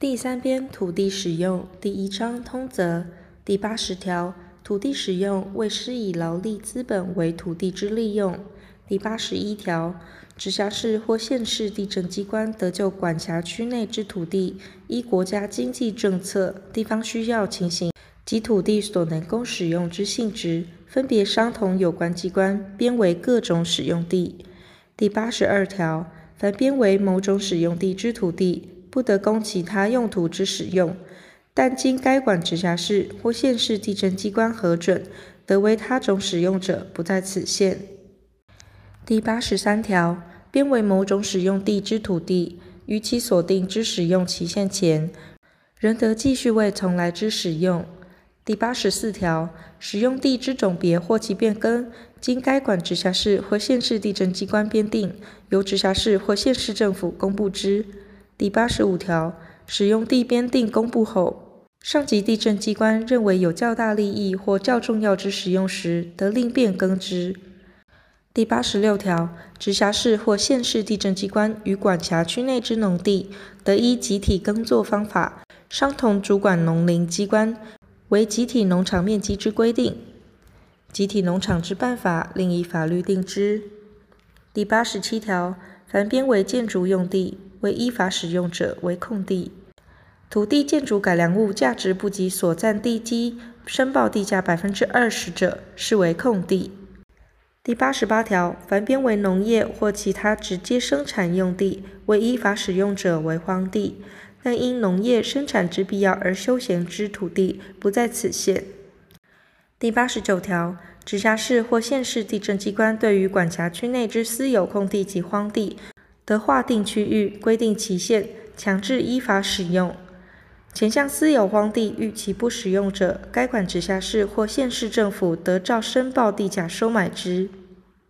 第三编土地使用第一章通则第八十条，土地使用为施以劳力资本为土地之利用。第八十一条，直辖市或县市地政机关得就管辖区内之土地，依国家经济政策、地方需要情形及土地所能供使用之性质，分别商同有关机关编为各种使用地。第八十二条，凡编为某种使用地之土地，不得供其他用途之使用，但经该管直辖市或县市地政机关核准，得为他种使用者，不在此限。第八十三条，编为某种使用地之土地，于其所定之使用期限前，仍得继续为从来之使用。第八十四条，使用地之种别或其变更，经该管直辖市或县市地政机关编定，由直辖市或县市政府公布之。第八十五条，使用地编定公布后，上级地震机关认为有较大利益或较重要之使用时，得另变更之。第八十六条，直辖市或县市地震机关与管辖区内之农地，得依集体耕作方法，商同主管农林机关为集体农场面积之规定。集体农场之办法，另以法律定之。第八十七条，凡编为建筑用地，为依法使用者为空地，土地建筑改良物价值不及所占地基申报地价百分之二十者，视为空地。第八十八条，凡编为农业或其他直接生产用地，为依法使用者为荒地，但因农业生产之必要而休闲之土地，不在此限。第八十九条，直辖市或县市地政机关对于管辖区内之私有空地及荒地，得划定区域，规定期限，强制依法使用。前项私有荒地逾期不使用者，该管直辖市或县市政府得照申报地价收买之。